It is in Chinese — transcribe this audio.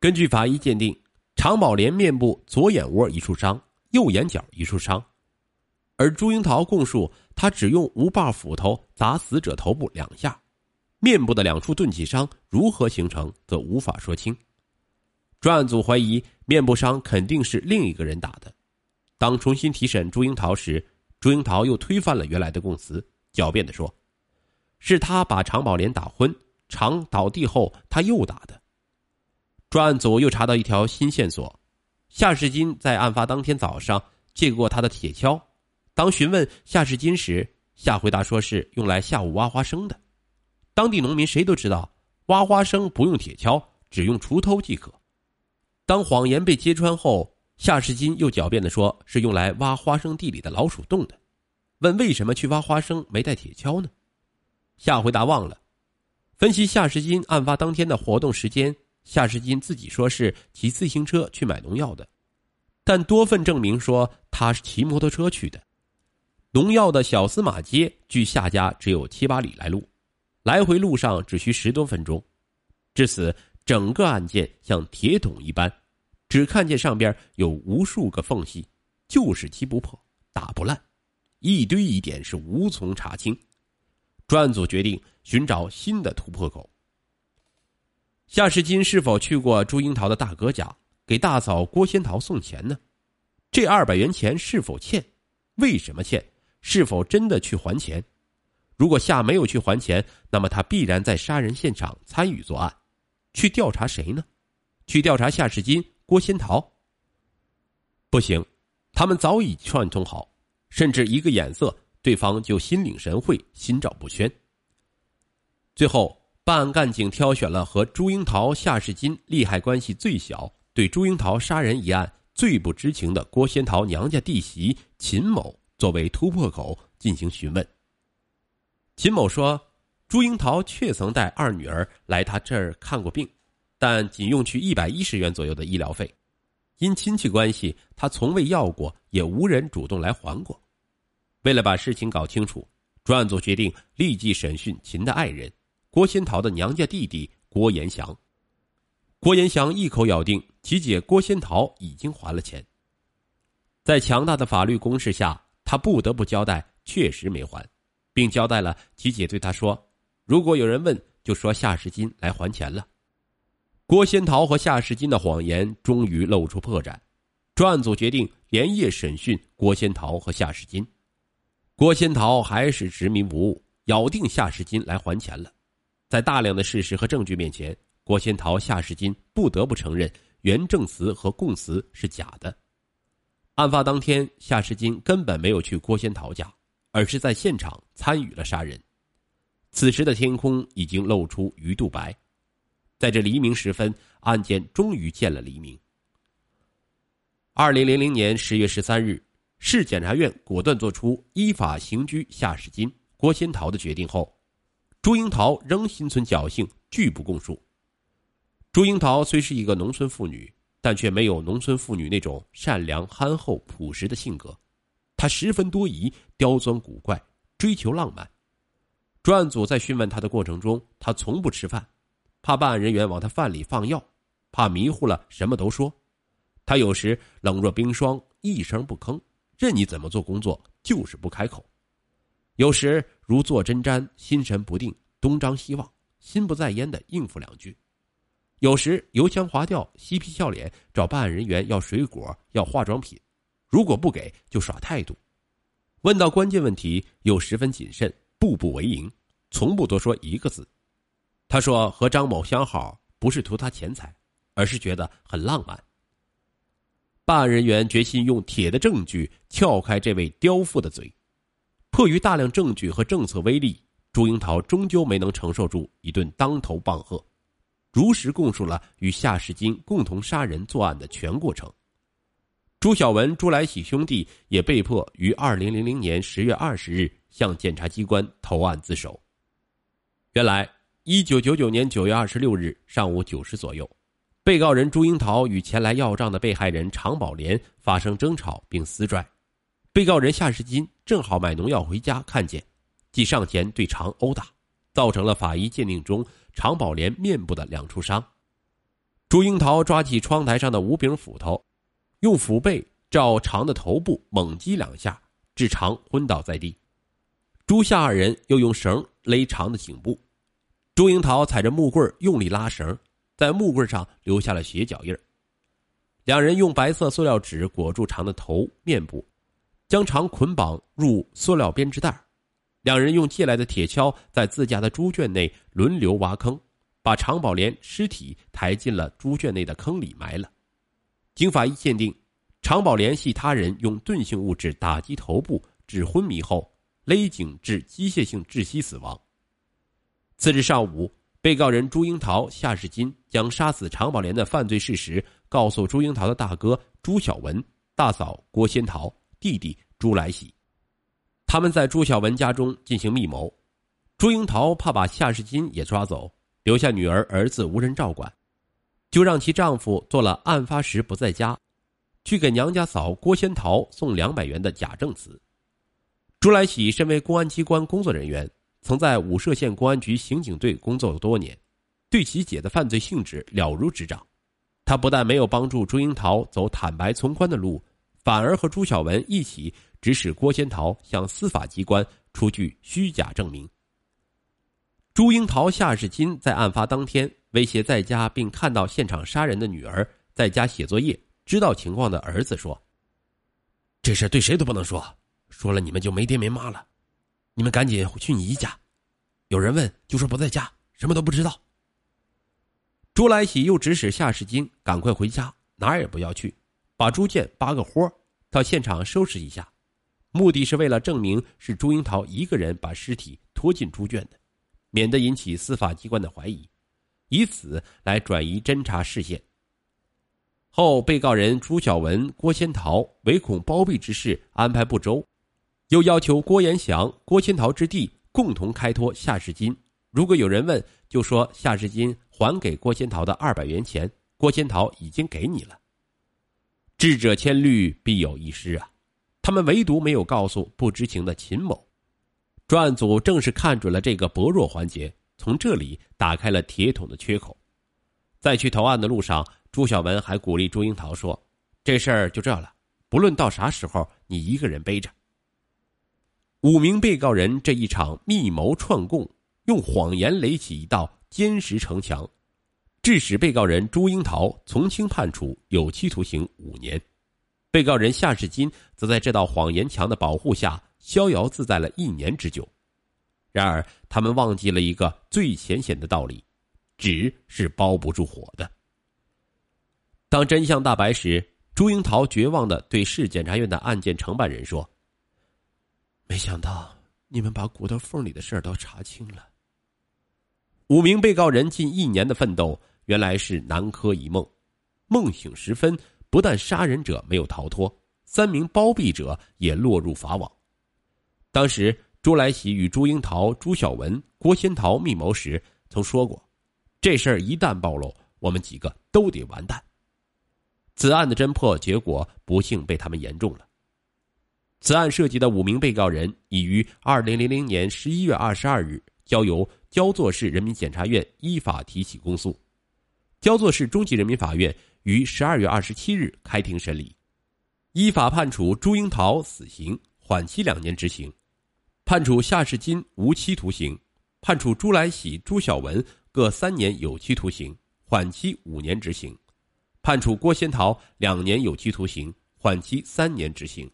根据法医鉴定，常宝莲面部左眼窝一处伤，右眼角一处伤，而朱英桃供述，他只用无把斧头砸死者头部两下，面部的两处钝器伤如何形成，则无法说清。专案组怀疑面部伤肯定是另一个人打的。当重新提审朱英桃时，朱英桃又推翻了原来的供词，狡辩的说：“是他把常宝莲打昏，常倒地后他又打的。”专案组又查到一条新线索：夏世金在案发当天早上借过他的铁锹。当询问夏世金时，夏回答说是用来下午挖花生的。当地农民谁都知道，挖花生不用铁锹，只用锄头即可。当谎言被揭穿后，夏世金又狡辩的说是用来挖花生地里的老鼠洞的。问为什么去挖花生没带铁锹呢？夏回答忘了。分析夏世金案发当天的活动时间。夏世金自己说是骑自行车去买农药的，但多份证明说他是骑摩托车去的。农药的小司马街距夏家只有七八里来路，来回路上只需十多分钟。至此，整个案件像铁桶一般，只看见上边有无数个缝隙，就是击不破、打不烂，一堆疑点是无从查清。专案组决定寻找新的突破口。夏世金是否去过朱樱桃的大哥家给大嫂郭仙桃送钱呢？这二百元钱是否欠？为什么欠？是否真的去还钱？如果夏没有去还钱，那么他必然在杀人现场参与作案。去调查谁呢？去调查夏世金、郭仙桃？不行，他们早已串通好，甚至一个眼色，对方就心领神会，心照不宣。最后。办案干警挑选了和朱英桃、夏世金利害关系最小、对朱英桃杀人一案最不知情的郭仙桃娘家弟媳秦某作为突破口进行询问。秦某说：“朱英桃确曾带二女儿来他这儿看过病，但仅用去一百一十元左右的医疗费。因亲戚关系，他从未要过，也无人主动来还过。为了把事情搞清楚，专案组决定立即审讯秦的爱人。”郭仙桃的娘家弟弟郭延祥，郭延祥一口咬定其姐郭仙桃已经还了钱。在强大的法律攻势下，他不得不交代确实没还，并交代了其姐对他说：“如果有人问，就说夏世金来还钱了。”郭仙桃和夏世金的谎言终于露出破绽，专案组决定连夜审讯郭仙桃和夏世金。郭仙桃还是执迷不悟，咬定夏世金来还钱了。在大量的事实和证据面前，郭仙桃、夏世金不得不承认原证词和供词是假的。案发当天，夏世金根本没有去郭仙桃家，而是在现场参与了杀人。此时的天空已经露出鱼肚白，在这黎明时分，案件终于见了黎明。二零零零年十月十三日，市检察院果断作出依法刑拘夏世金、郭仙桃的决定后。朱英桃仍心存侥幸，拒不供述。朱英桃虽是一个农村妇女，但却没有农村妇女那种善良、憨厚、朴实的性格。她十分多疑、刁钻古怪，追求浪漫。专案组在讯问她的过程中，她从不吃饭，怕办案人员往她饭里放药，怕迷糊了什么都说。她有时冷若冰霜，一声不吭，任你怎么做工作，就是不开口。有时如坐针毡，心神不定，东张西望，心不在焉的应付两句；有时油腔滑调，嬉皮笑脸，找办案人员要水果、要化妆品，如果不给就耍态度；问到关键问题又十分谨慎，步步为营，从不多说一个字。他说：“和张某相好不是图他钱财，而是觉得很浪漫。”办案人员决心用铁的证据撬开这位刁妇的嘴。迫于大量证据和政策威力，朱英桃终究没能承受住一顿当头棒喝，如实供述了与夏世金共同杀人作案的全过程。朱晓文、朱来喜兄弟也被迫于二零零零年十月二十日向检察机关投案自首。原来，一九九九年九月二十六日上午九时左右，被告人朱英桃与前来要账的被害人常宝莲发生争吵并撕拽。被告人夏世金正好买农药回家，看见，即上前对常殴打，造成了法医鉴定中常宝莲面部的两处伤。朱樱桃抓起窗台上的五柄斧头，用斧背照常的头部猛击两下，致常昏倒在地。朱夏二人又用绳勒长的颈部，朱樱桃踩着木棍用力拉绳，在木棍上留下了血脚印两人用白色塑料纸裹住长的头面部，将肠捆绑入塑料编织袋。两人用借来的铁锹在自家的猪圈内轮流挖坑。把常宝莲尸体抬进了猪圈内的坑里埋了。经法医鉴定，常宝莲系他人用钝性物质打击头部致昏迷后勒颈致机械性窒息死亡。次日上午，被告人朱英桃、夏世金将杀死常宝莲的犯罪事实告诉朱英桃的大哥朱小文、大嫂郭仙桃、弟弟朱来喜。他们在朱小文家中进行密谋。朱英桃怕把夏世金也抓走。留下女儿儿子无人照管，就让其丈夫做了案发时不在家，去给娘家嫂郭仙桃送两百元的假证词。朱来喜身为公安机关工作人员，曾在武涉县公安局刑警队工作多年，对其姐的犯罪性质了如指掌。他不但没有帮助朱英桃走坦白从宽的路，反而和朱小文一起指使郭仙桃向司法机关出具虚假证明。朱英桃、夏世金在案发当天威胁在家并看到现场杀人的女儿在家写作业，知道情况的儿子说：“这事对谁都不能说，说了你们就没爹没妈了。你们赶紧去你姨家，有人问就说不在家，什么都不知道。”朱来喜又指使夏世金赶快回家，哪也不要去，把朱建扒个豁，到现场收拾一下，目的是为了证明是朱英桃一个人把尸体拖进猪圈的。免得引起司法机关的怀疑，以此来转移侦查视线。后被告人朱小文、郭仙桃唯恐包庇之事安排不周，又要求郭延祥、郭仙桃之弟共同开脱夏世金。如果有人问，就说夏世金还给郭仙桃的二百元钱，郭仙桃已经给你了。智者千虑，必有一失啊！他们唯独没有告诉不知情的秦某。专案组正是看准了这个薄弱环节，从这里打开了铁桶的缺口。在去投案的路上，朱小文还鼓励朱樱桃说：“这事儿就这了，不论到啥时候，你一个人背着。”五名被告人这一场密谋串供，用谎言垒起一道坚实城墙，致使被告人朱英桃从轻判处有期徒刑五年，被告人夏世金则在这道谎言墙的保护下。逍遥自在了一年之久，然而他们忘记了一个最浅显的道理：纸是包不住火的。当真相大白时，朱英桃绝望的对市检察院的案件承办人说：“没想到你们把骨头缝里的事儿都查清了。”五名被告人近一年的奋斗，原来是南柯一梦。梦醒时分，不但杀人者没有逃脱，三名包庇者也落入法网。当时，朱来喜与朱英桃、朱小文、郭仙桃密谋时，曾说过：“这事儿一旦暴露，我们几个都得完蛋。”此案的侦破结果不幸被他们言中了。此案涉及的五名被告人已于二零零零年十一月二十二日交由焦作市人民检察院依法提起公诉，焦作市中级人民法院于十二月二十七日开庭审理，依法判处朱英桃死刑，缓期两年执行。判处夏世金无期徒刑，判处朱来喜、朱小文各三年有期徒刑，缓期五年执行；判处郭仙桃两年有期徒刑，缓期三年执行。